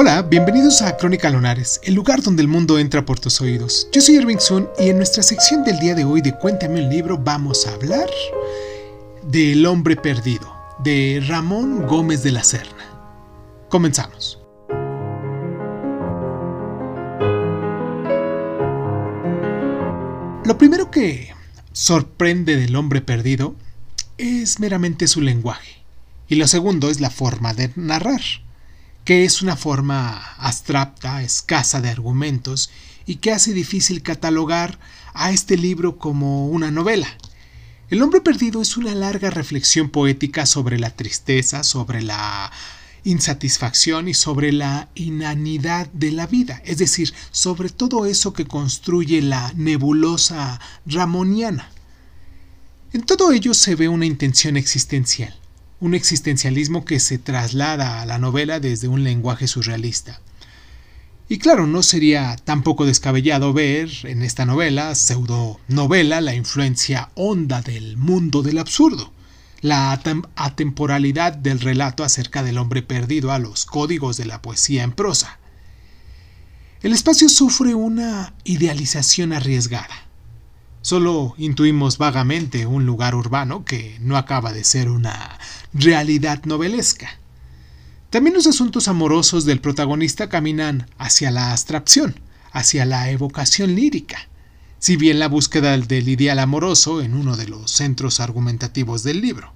Hola, bienvenidos a Crónica Lunares, el lugar donde el mundo entra por tus oídos. Yo soy Irving Sun y en nuestra sección del día de hoy de Cuéntame un libro vamos a hablar de El hombre perdido, de Ramón Gómez de la Serna. Comenzamos. Lo primero que sorprende del hombre perdido es meramente su lenguaje y lo segundo es la forma de narrar que es una forma abstracta, escasa de argumentos y que hace difícil catalogar a este libro como una novela. El hombre perdido es una larga reflexión poética sobre la tristeza, sobre la insatisfacción y sobre la inanidad de la vida, es decir, sobre todo eso que construye la nebulosa ramoniana. En todo ello se ve una intención existencial un existencialismo que se traslada a la novela desde un lenguaje surrealista. Y claro, no sería tampoco descabellado ver en esta novela, pseudo novela, la influencia honda del mundo del absurdo, la atemporalidad del relato acerca del hombre perdido a los códigos de la poesía en prosa. El espacio sufre una idealización arriesgada. Solo intuimos vagamente un lugar urbano que no acaba de ser una realidad novelesca. También los asuntos amorosos del protagonista caminan hacia la abstracción, hacia la evocación lírica, si bien la búsqueda del ideal amoroso en uno de los centros argumentativos del libro.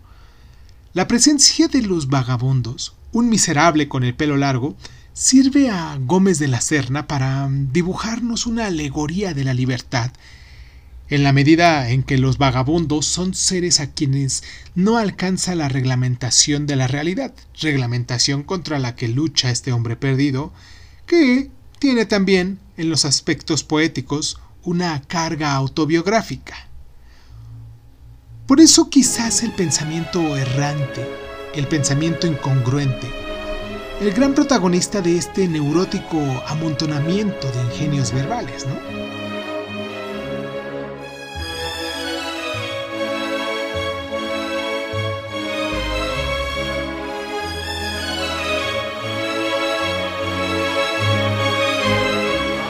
La presencia de los vagabundos, un miserable con el pelo largo, sirve a Gómez de la Serna para dibujarnos una alegoría de la libertad en la medida en que los vagabundos son seres a quienes no alcanza la reglamentación de la realidad, reglamentación contra la que lucha este hombre perdido, que tiene también, en los aspectos poéticos, una carga autobiográfica. Por eso quizás el pensamiento errante, el pensamiento incongruente, el gran protagonista de este neurótico amontonamiento de ingenios verbales, ¿no?